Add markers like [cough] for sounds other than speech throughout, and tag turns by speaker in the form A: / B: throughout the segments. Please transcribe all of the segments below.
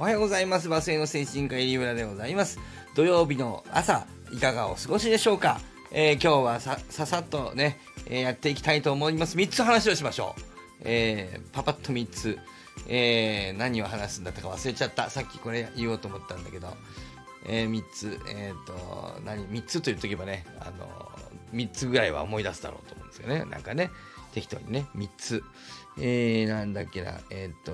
A: おはようございます。バスへの精神科医リ村でございます。土曜日の朝、いかがお過ごしでしょうか？えー今日はさ、ささっとね、えーやっていきたいと思います。3つ話をしましょう。えーパパッと3つ。えー何を話すんだったか忘れちゃった。さっきこれ言おうと思ったんだけど。えー、3つ、えっ、と、何、3つと言っとけばね、あの、3つぐらいは思い出すだろうと思うんですよね。なんかね、適当にね、3つ。えー、なんだっけな、えっ、と、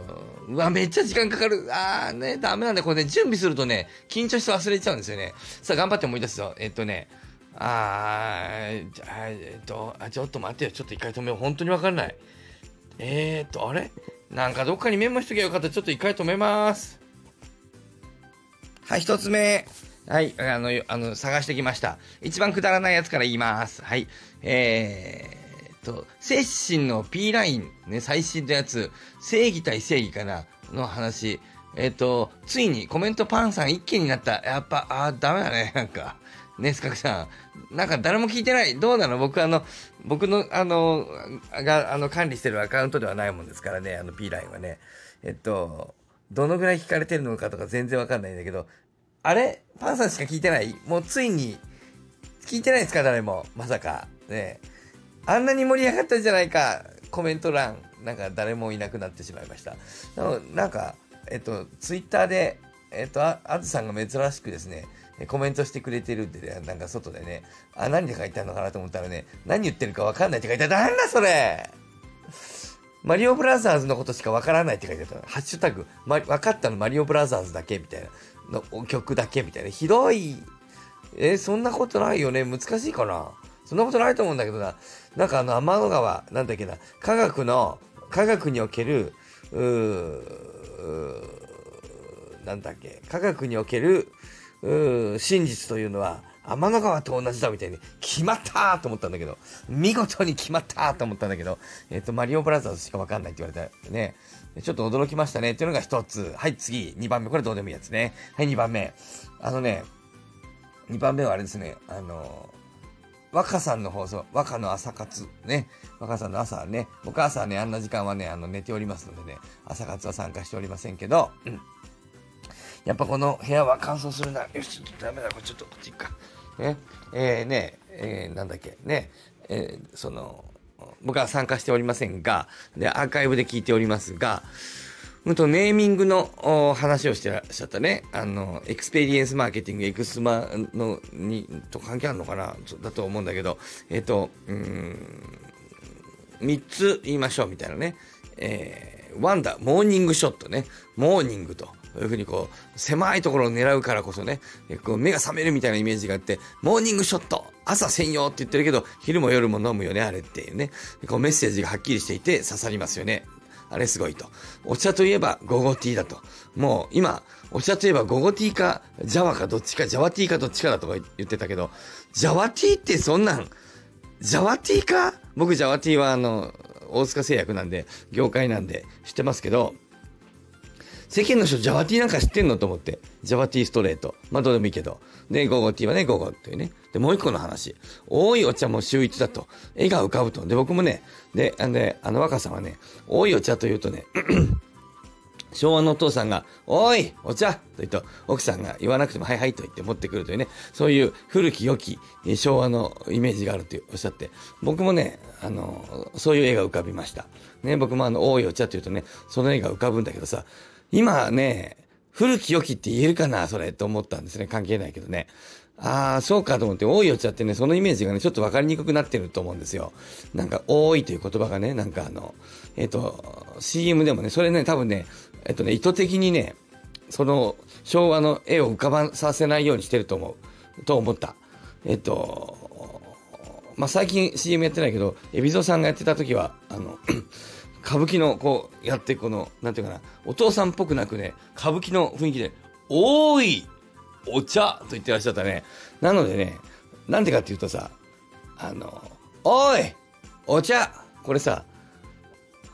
A: うわ、めっちゃ時間かかる。あーね、ダメなんだ。これね、準備するとね、緊張して忘れちゃうんですよね。さあ、頑張って思い出すよ。えっ、とね、あー、じゃあ、えっ、と、あ、ちょっと待ってよ。ちょっと一回止めよう。本当にわかんない。えーっと、あれ？なんかどっかにメモしときゃよかった。ちょっと一回止めます。はい、一つ目。はい、あの、あの、探してきました。一番くだらないやつから言います。はい。えーと、精神の P ライン、ね、最新のやつ、正義対正義かなの話。えーっと、ついにコメントパンさん一気になった。やっぱ、あー、ダメだね、なんか。ね、スカクさん。なんか誰も聞いてない。どうなの？僕あの、僕の、あの、が、あの、管理してるアカウントではないもんですからね、あの P ラインはね。えっと、どのぐらい聞かれてるのかとか全然わかんないんだけど、あれ？パンさんしか聞いてない？もうついに、聞いてないですか？誰も。まさか。ねあんなに盛り上がったじゃないか。コメント欄。なんか誰もいなくなってしまいました。なのなんか、えっと、ツイッターで、えっと、あずさんが珍しくですね、コメントしてくれてるんで、ね、なんか外でね、あ、何で書いてあるのかなと思ったらね、何言ってるかわかんないって書いてある。なんだそれマリオブラザーズのことしかわからないって書いてあった。ハッシュタグ、ま、分かったのマリオブラザーズだけみたいな。の曲だけみたいな。ひどい。えそんなことないよね。難しいかな。そんなことないと思うんだけどな。なんかあの、天の川、なんだっけな。科学の、科学における、うーなんだっけ。科学における、うー真実というのは、天の川と同じだみたいに、決まったと思ったんだけど、見事に決まったと思ったんだけど、えっ、と、マリオブラザーズしかわかんないって言われたね。ちょっと驚きましたね。っていうのが一つ。はい、次、2番目。これどうでもいいやつね。はい、2番目。あのね、2番目はあれですね。あの、若さんの放送、若の朝活、ね。若さんの朝ね。僕朝ね、あんな時間はね、あの、寝ておりますのでね、朝活は参加しておりませんけど、うん。やっぱこの部屋は乾燥するな。よし、ダメだ、これちょっとこっち行くか。ね、えー、ね、えー、なんだっけ、ね、えー、その、僕は参加しておりませんが、で、アーカイブで聞いておりますが、うん。と、ネーミングの話をしてらっしゃったね。あの、エクスペリエンスマーケティング、エクスマの、に、と関係あるのかなだと思うん。だけど、えっ、と、うん、3つ言いましょうみたいなね。えー、ワンダ、モーニングショットね。モーニングと。こういうふうにこう、狭いところを狙うからこそね、こう目が覚めるみたいなイメージがあって、モーニングショット朝専用って言ってるけど、昼も夜も飲むよね、あれっていうね。こうメッセージがはっきりしていて刺さりますよね。あれすごいと。お茶といえば午後ティーだと。もう今、お茶といえば午後ティーか、ジャワかどっちか、ジャワティーかどっちかだとか言ってたけど、ジャワティーってそんなん、ジャワティーか？僕ジャワティーはあの、大塚製薬なんで、業界なんで知ってますけど、世間の人、ジャワティーなんか知ってんのと思って。ジャワティーストレート。まあ、どうでもいいけど。で、午後ティーはね、午後っていうね。で、もう一個の話。多いお茶も週一だと。絵が浮かぶと。で、僕もね、で、あのね、あの若さんはね、多いお茶というとね、[clears throat] 昭和のお父さんが、おいお茶と言うと、奥さんが言わなくても、はいはいと言って持ってくるというね、そういう古き良き昭和のイメージがあるとおっしゃって、僕もね、あの、そういう絵が浮かびました。ね、僕もあの、多いお茶というとね、その絵が浮かぶんだけどさ、今ね、古き良きって言えるかなそれと思ったんですね。関係ないけどね。ああ、そうかと思って、多いお茶ってね、そのイメージがね、ちょっと分かりにくくなってると思うんですよ。なんか、多いという言葉がね、なんかあの、えっ、と、CM でもね、それね、多分ね、えっとね、意図的にね、その、昭和の絵を浮かばさせないようにしてると思う。と思った。えっと、まあ、最近 CM やってないけど、海老蔵さんがやってた時は、あの、歌舞伎のこうやってこのなんていうかなお父さんっぽくなくね歌舞伎の雰囲気で「おーいお茶!」と言ってらっしゃったねなのでねなんでかっていうとさあの「おいお茶!」これさ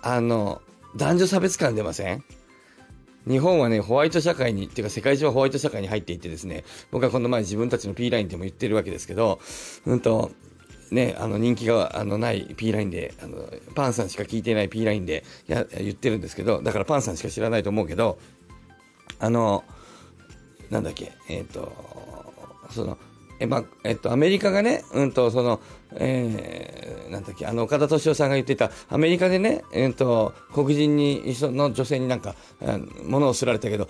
A: あの男女差別感出ません？日本はね、ホワイト社会に、っていうか世界中はホワイト社会に入っていてですね、僕はこの前自分たちの P ラインでも言ってるわけですけど、うんと、ね、あの人気があのない P ラインであのパンさんしか聞いてない P ラインでや言ってるんですけどだからパンさんしか知らないと思うけどあの、なんだっけ、えっ、ー、と、その、え、ま、えっと、アメリカがね、うんと、その、えー、なんだっけ、あの、岡田敏夫さんが言ってた、アメリカでね、えっと、黒人に、その女性になんか、物をすられたけど、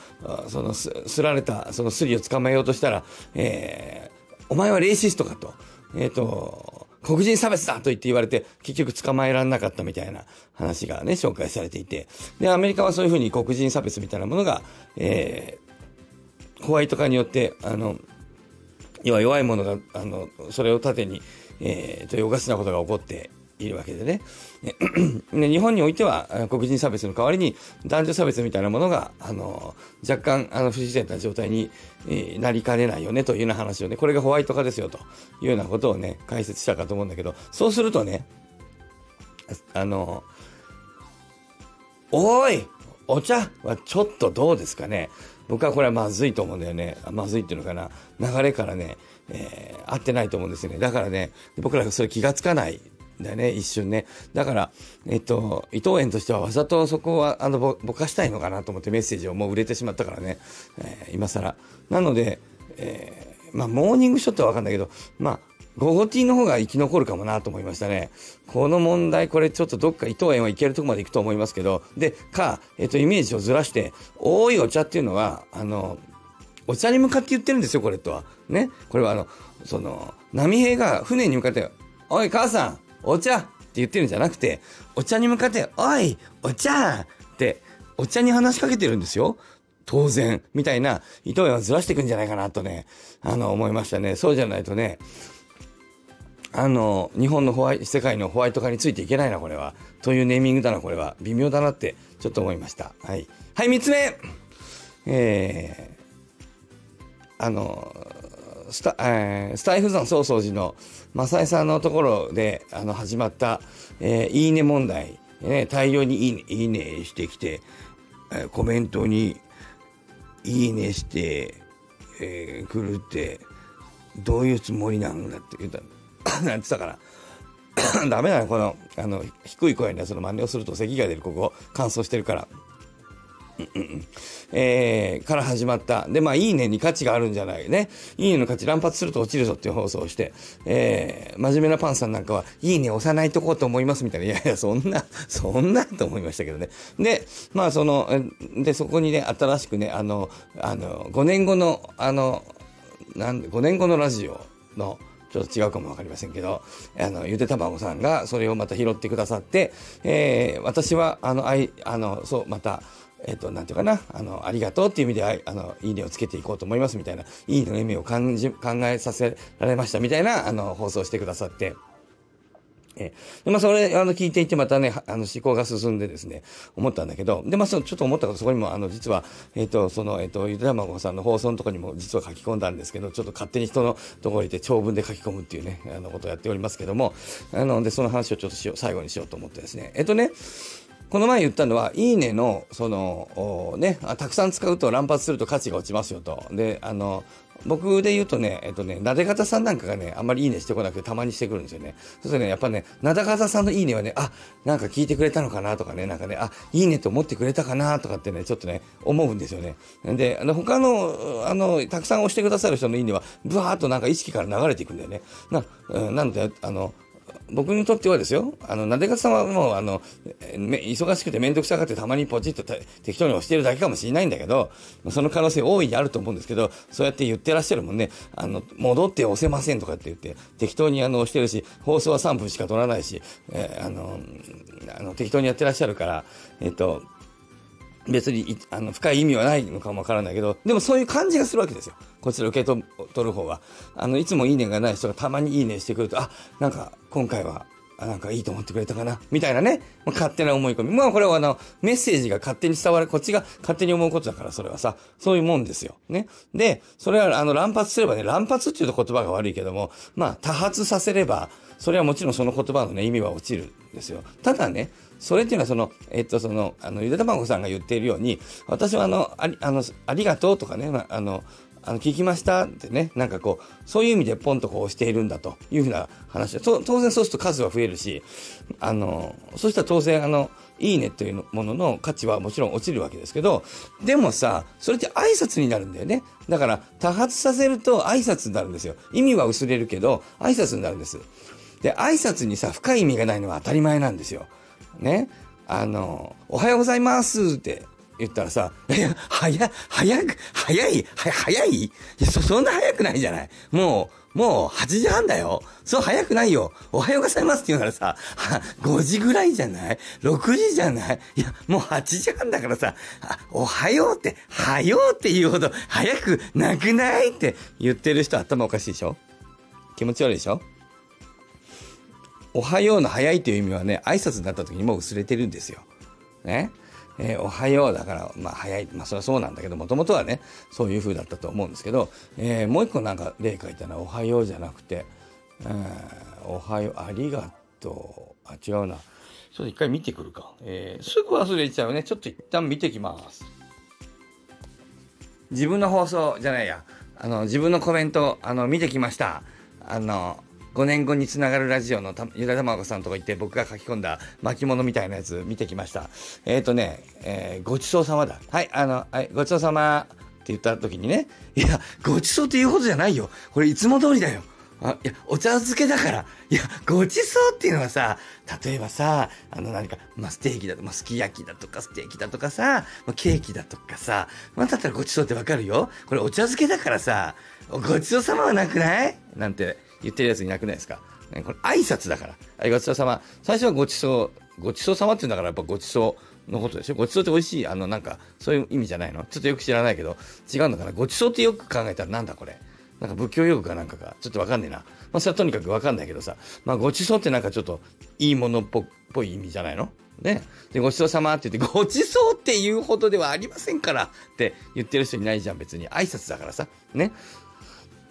A: その、す、すられた、そのスリを捕まえようとしたら、えー、お前はレイシストかと、えっと、黒人差別だと言って言われて、結局捕まえられなかったみたいな話がね、紹介されていて、で、アメリカはそういうふうに黒人差別みたいなものが、えー、ホワイト化によって、あの、要は弱いものが、あの、それを盾に、えー、というおかしなことが起こっているわけでね。ね [clears throat] 日本においては、黒人差別の代わりに男女差別みたいなものが、あの、若干、あの、不自然な状態に、なりかねないよねというような話をね、これがホワイト化ですよというようなことをね、解説したかと思うんだけど、そうするとね、あの、おいお茶はちょっとどうですかね僕はこれはまずいと思うんだよね。まずいっていうのかな。流れからね、えー、合ってないと思うんですよね。だからね、僕らがそれ気がつかないだよね、一瞬ね。だから、えっと、伊藤園としてはわざとそこは、あの、ぼ、ぼかしたいのかなと思ってメッセージをもう売れてしまったからね、えー、今更。なので、えー、まあ、モーニングショットはわかんないけど、まあ、ゴゴティの方が生き残るかもなと思いましたね。この問題、これちょっとどっか伊藤園はいけるとこまで行くと思いますけど、で、か、えっと、イメージをずらして、多いお茶っていうのは、あの、お茶に向かって言ってるんですよ、これとは。ね。これはあの、その、波平が船に向かって、おい、母さん、お茶って言ってるんじゃなくて、お茶に向かって、おい、お茶って、お茶に話しかけてるんですよ。当然。みたいな、伊藤園はずらしていくんじゃないかなとね、あの、思いましたね。そうじゃないとね、あの、日本のホワイ世界のホワイト化についていけないな、これは。というネーミングだな、これは。微妙だなって、ちょっと思いました。はい。はい、三つ目えー、あの、スタ、えー、スタイフ山曹操寺の正江さんのところで、あの、始まった、えー、いいね問題。ね、大量にいいね、いいねしてきて、えー、コメントに、いいねして、えー、くるって、どういうつもりなんだって言った [coughs] なんて言ったから。[coughs] ダメだよ、この、あの、低い声のやつの真似をすると咳が出る、ここ、乾燥してるから。えー、から始まった。で、まあ、いいねに価値があるんじゃないね。いいねの価値乱発すると落ちるぞっていう放送をして、えー、真面目なパンさんなんかは、いいね押さないとこうと思いますみたいな。いやいや、そんな、そんなと思いましたけどね。で、まあ、その、で、そこにね、新しくね、あの、あの、5年後の、あの、なんで、5年後のラジオの、ちょっと違うかもわかりませんけど、あの、ゆでたまごさんがそれをまた拾ってくださって、えー、私は、あの、あい、あの、そう、また、えっ、と、なんていうかな、あの、ありがとうっていう意味で、あの、いいねをつけていこうと思いますみたいな、いいの意味を感じ、考えさせられましたみたいな、あの、放送してくださって、えで、まあ、それ、あの、聞いていて、またね、あの、思考が進んでですね、思ったんだけど、で、まあ、その、ちょっと思ったこと、そこにも、あの、実は、えっ、ー、と、その、えっ、ー、と、ゆでたまごさんの放送のとこにも、実は書き込んだんですけど、ちょっと勝手に人のところにいて、長文で書き込むっていうね、あの、ことをやっておりますけども、あの、で、その話をちょっとしよう、最後にしようと思ってですね、えっ、とね、この前言ったのは、いいねの、その、ね、たくさん使うと乱発すると価値が落ちますよと。で、あの、僕で言うとね、えっとね、なで方さんなんかがね、あんまりいいねしてこなくてたまにしてくるんですよね。そうするとね、やっぱね、なで方さんのいいねはね、あ、なんか聞いてくれたのかなとかね、なんかね、あ、いいねと思ってくれたかなとかってね、ちょっとね、思うんですよね。で、あの、他の、あの、たくさん押してくださる人のいいねは、ブワーっとなんか意識から流れていくんだよね。な、うん、なので、あの、僕にとってはですよ、あの、なでかさんはもう、あの、忙しくて面倒くさがってたまにポチッと適当に押してるだけかもしれないんだけど、その可能性大いにあると思うんですけど、そうやって言ってらっしゃるもんね、あの、戻って押せませんとかって言って、適当にあの、押してるし、放送は3分しか取らないし、えー、あの、あの、適当にやってらっしゃるから、えっと、別にあの深い意味はないのかもわからないけど、でもそういう感じがするわけですよ。こちら受け取る方は。あの、いつもいいねがない人がたまにいいねしてくると、あ、なんか今回は、なんかいいと思ってくれたかなみたいなね。ま勝手な思い込み。まあこれはあの、メッセージが勝手に伝わる、こっちが勝手に思うことだから、それはさ、そういうもんですよ。ね。で、それはあの、乱発すればね、乱発っていうと言葉が悪いけども、まあ多発させれば、それはもちろんその言葉のね、意味は落ちるんですよ。ただね、それっていうのはその、えっと、その、あの、ゆでたまごさんが言っているように、私はあの、あり、あの、ありがとうとかね、まあ、あの、あの聞きましたってね、なんかこう、そういう意味でポンとこうしているんだというふうな話で、当然そうすると数は増えるし、あの、そしたら当然あの、いいねというものの価値はもちろん落ちるわけですけど、でもさ、それって挨拶になるんだよね。だから、多発させると挨拶になるんですよ。意味は薄れるけど、挨拶になるんです。で、挨拶にさ、深い意味がないのは当たり前なんですよ。ね。あの、おはようございますって言ったらさ、いや、早、早く、早い、は、早い？いや、そ、そんな早くないじゃない。もう、もう8時半だよ。そう早くないよ。おはようございますって言うならさ、5時ぐらいじゃない ?6 時じゃない？いや、もう8時半だからさ、おはようって、はようって言うほど早くなくない？って言ってる人頭おかしいでしょ？気持ち悪いでしょ？おはようの早いという意味はね、挨拶になった時にもう薄れてるんですよ。ね。えー、おはようだから、まあ早い。まあそれはそうなんだけど、もともとはね、そういう風だったと思うんですけど、えー、もう一個なんか例書いたのは、おはようじゃなくて、えー、おはよう、ありがとう。あ、違うな。ちょっと一回見てくるか。えー、すぐ忘れちゃうね。ちょっと一旦見てきます。自分の放送じゃないや。あの、自分のコメント、あの、見てきました。あの、5年後につながるラジオのゆだたまごさんとこ行って僕が書き込んだ巻物みたいなやつ見てきました。えっ、ー、とね、えー、ごちそうさまだ。はい、あの、はい、ごちそうさまって言った時にね、いや、ごちそうって言うほどじゃないよ。これいつも通りだよ。あ、いや、お茶漬けだから。いや、ごちそうっていうのはさ、例えばさ、あの何か、まあ、ステーキだと、まあ、すき焼きだとか、ステーキだとかさ、まあ、ケーキだとかさ、まあ、だったらごちそうってわかるよ。これお茶漬けだからさ、ごちそうさまはなくない？なんて言ってるやついなくないですか？ね、これ挨拶だから。はい、ごちそうさま。最初はごちそう、ごちそうさまって言うんだからやっぱごちそうのことでしょ？ごちそうって美味しい、あのなんか、そういう意味じゃないの？ちょっとよく知らないけど、違うのかな。ごちそうってよく考えたらなんだこれ？なんか仏教用語かなんかが、ちょっとわかんねえな。まあ、それはとにかくわかんないけどさ。まあ、ごちそうってなんかちょっと、いいものっぽい意味じゃないの？ね。で、ごちそうさまって言って、ごちそうって言うほどではありませんからって言ってる人いないじゃん、別に。挨拶だからさ。ね。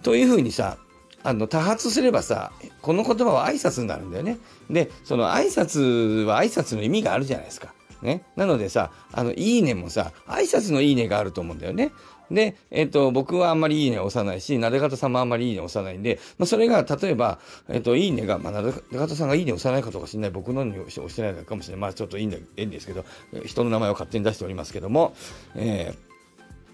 A: というふうにさ、あの多発すればさこの言葉は挨拶になるんだよね。でその挨拶は挨拶の意味があるじゃないですか。ね、なのでさ「あのいいね」もさ挨拶の「いいね」があると思うんだよね。で、えっ、ー、と、僕はあんまりいいね押さないし、なで方さんもあんまりいいね押さないんで、まあ、それが、例えば、えっ、ー、と、いいねが、まあ、なで方さんがいいね押さないかとか知らない、僕のに押してないかもしれない。まあ、ちょっといいんいいんですけど、人の名前を勝手に出しておりますけども、えー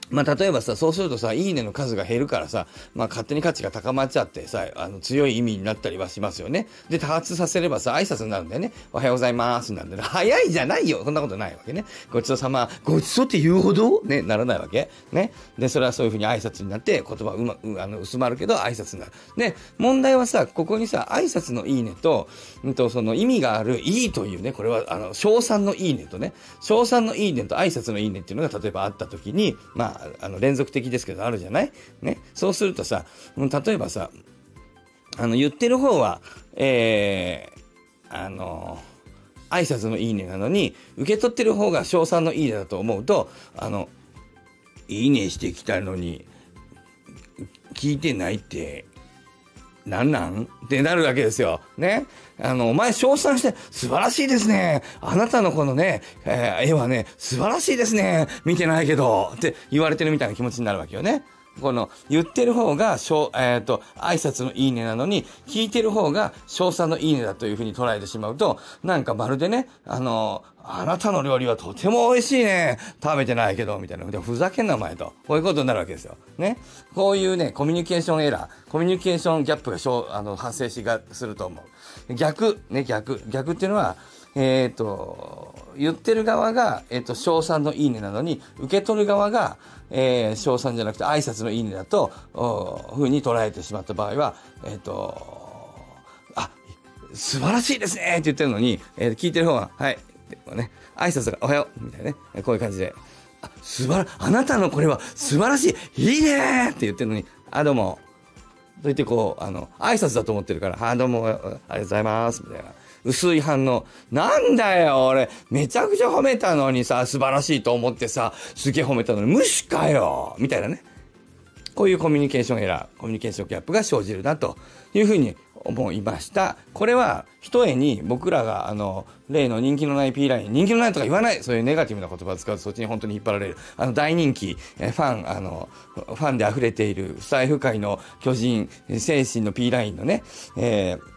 A: まあ、例えばさ、そうするとさ、いいねの数が減るからさ、まあ、勝手に価値が高まっちゃってさ、あの、強い意味になったりはしますよね。で、多発させればさ、挨拶になるんだよね。おはようございますなんで、ね、早いじゃないよそんなことないわけね。ごちそうさま、ごちそうって言うほど？ね、ならないわけ。ね。で、それはそういうふうに挨拶になって、言葉うま、うあの薄まるけど挨拶になる。で、問題はさ、ここにさ、挨拶のいいねと、うんと、その意味があるいいというね、これは、あの、賞賛のいいねとね、賞賛のいいねと挨拶のいいねっていうのが例えばあった時に、まあ、あの、連続的ですけどあるじゃない？ね？そうするとさ、例えばさ、あの、言ってる方は、えー、あの、挨拶のいいねなのに、受け取ってる方が賞賛のいいねだと思うと、あの、いいねしてきたのに、聞いてないって、なんなん？ってなるわけですよ。ね。あの、お前称賛して、素晴らしいですね。あなたのこのね、えー、絵はね、素晴らしいですね。見てないけど、って言われてるみたいな気持ちになるわけよね。この、言ってる方が、しょえっ、ー、と、挨拶のいいねなのに、聞いてる方が、賞賛のいいねだというふうに捉えてしまうと、なんかまるでね、あの、あなたの料理はとても美味しいね。食べてないけど、みたいな。ふざけんな、お前と。こういうことになるわけですよ。ね。こういうね、コミュニケーションエラー、コミュニケーションギャップがしょあの発生しがすると思う。逆、ね、逆。逆っていうのは、えっ、ー、と、言ってる側が、えっ、ー、と、賞賛のいいねなのに、受け取る側が、えー、賞賛じゃなくて挨拶のいいねだと、ふうに捉えてしまった場合は、えっ、ー、と、あ、素晴らしいですねって言ってるのに、えー、聞いてる方は、はい、ね、挨拶がおはようみたいなね、こういう感じで、あ、素晴ら、あなたのこれは素晴らしい、いいねって言ってるのに、あ、どうも、と言ってこう、あの、挨拶だと思ってるから、あ、どうも、ありがとうございます、みたいな。薄い反応。なんだよ、俺、めちゃくちゃ褒めたのにさ、素晴らしいと思ってさ、すげえ褒めたのに、無視かよみたいなね。こういうコミュニケーションエラー、コミュニケーションギャップが生じるなというふうに思いました。これは、ひとえに僕らが、あの、例の人気のない P ライン、人気のないとか言わない、そういうネガティブな言葉を使うとそっちに本当に引っ張られる。あの、大人気、ファン、あの、ファンで溢れている、不細不界の巨人、精神の P ラインのね、えー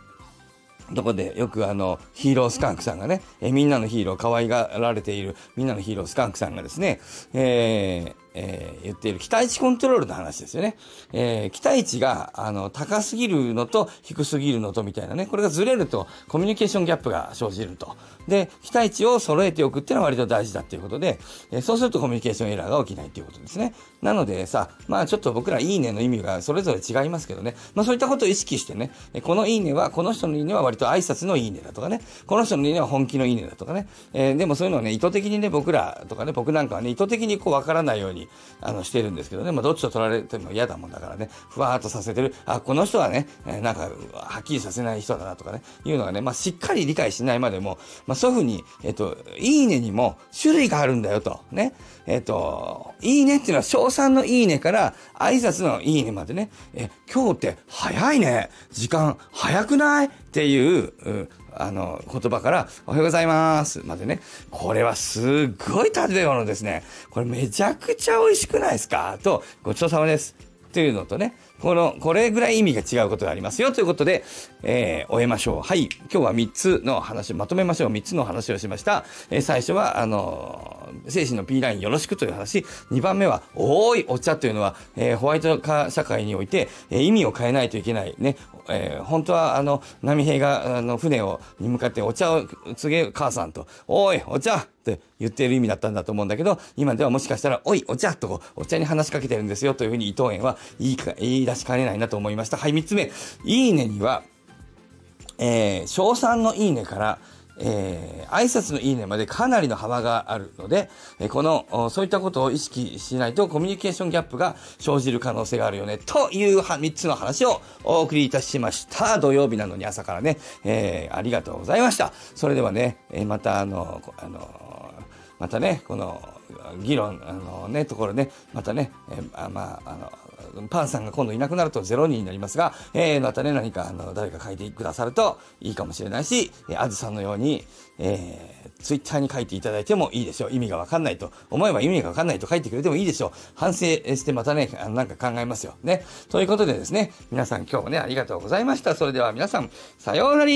A: とこでよくあのヒーロースカンクさんがね、えみんなのヒーロー可愛がられているみんなのヒーロースカンクさんがですね、えーえー、言っている期待値コントロールの話ですよね。えー、期待値が、あの、高すぎるのと低すぎるのとみたいなね、これがずれるとコミュニケーションギャップが生じると。で、期待値を揃えておくっていうのは割と大事だっていうことで、えー、そうするとコミュニケーションエラーが起きないっていうことですね。なのでさ、まあちょっと僕らいいねの意味がそれぞれ違いますけどね、まあそういったことを意識してね、このいいねは、この人のいいねは割と挨拶のいいねだとかね、この人のいいねは本気のいいねだとかね、えー、でもそういうのをね、意図的にね、僕らとかね、僕なんかはね、意図的にこうわからないように、あの、してるんですけどね、まあ、どっちと取られても嫌だもんだからね、ふわーっとさせてる、あ、この人はね、え、なんか、はっきりさせない人だなとかね、いうのがね、まあ、しっかり理解しないまでも、まあ、そういうふうに、えっ、と、いいねにも種類があるんだよと、ね、えっ、と、いいねっていうのは、賞賛のいいねから、挨拶のいいねまでね、え、今日って早いね、時間早くない？っていう、うあの、言葉から、おはようございますまでね。これはすっごい食べ物ですね。これめちゃくちゃ美味しくないですか？と、ごちそうさまです。というのとね、この、これぐらい意味が違うことがありますよということで、えー、終えましょう。はい。今日は3つの話、まとめましょう。3つの話をしました。えー、最初は、あのー、精神の P ラインよろしくという話。2番目は、おーい、お茶というのは、えー、ホワイト化社会において、えー、意味を変えないといけない。ね。えー、本当は、あの、波平が、あの、船を、に向かってお茶を告げる母さんと、おい、お茶って言ってる意味だったんだと思うんだけど、今ではもしかしたら、おい、お茶と、お茶に話しかけてるんですよというふうに伊藤園は言いか、言い出しかねないなと思いました。はい、3つ目。いいねには、えー、賞賛のいいねから、えー、挨拶のいいねまでかなりの幅があるので、えこの、そういったことを意識しないとコミュニケーションギャップが生じる可能性があるよね、という3つの話をお送りいたしました。土曜日なのに朝からね、えー、ありがとうございました。それではね、えまたあの、あの、またね、この、議論、あのね、ところね、またね、えー、まあ、あの、パンさんが今度いなくなると0人になりますが、えー、またね、何か、あの、誰か書いてくださるといいかもしれないし、えー、あずさんのように、えー、ツイッターに書いていただいてもいいでしょう。意味がわかんないと。思えば意味がわかんないと書いてくれてもいいでしょう。反省してまたね、あのなんか考えますよ。ね。ということでですね、皆さん今日もね、ありがとうございました。それでは皆さん、さようなら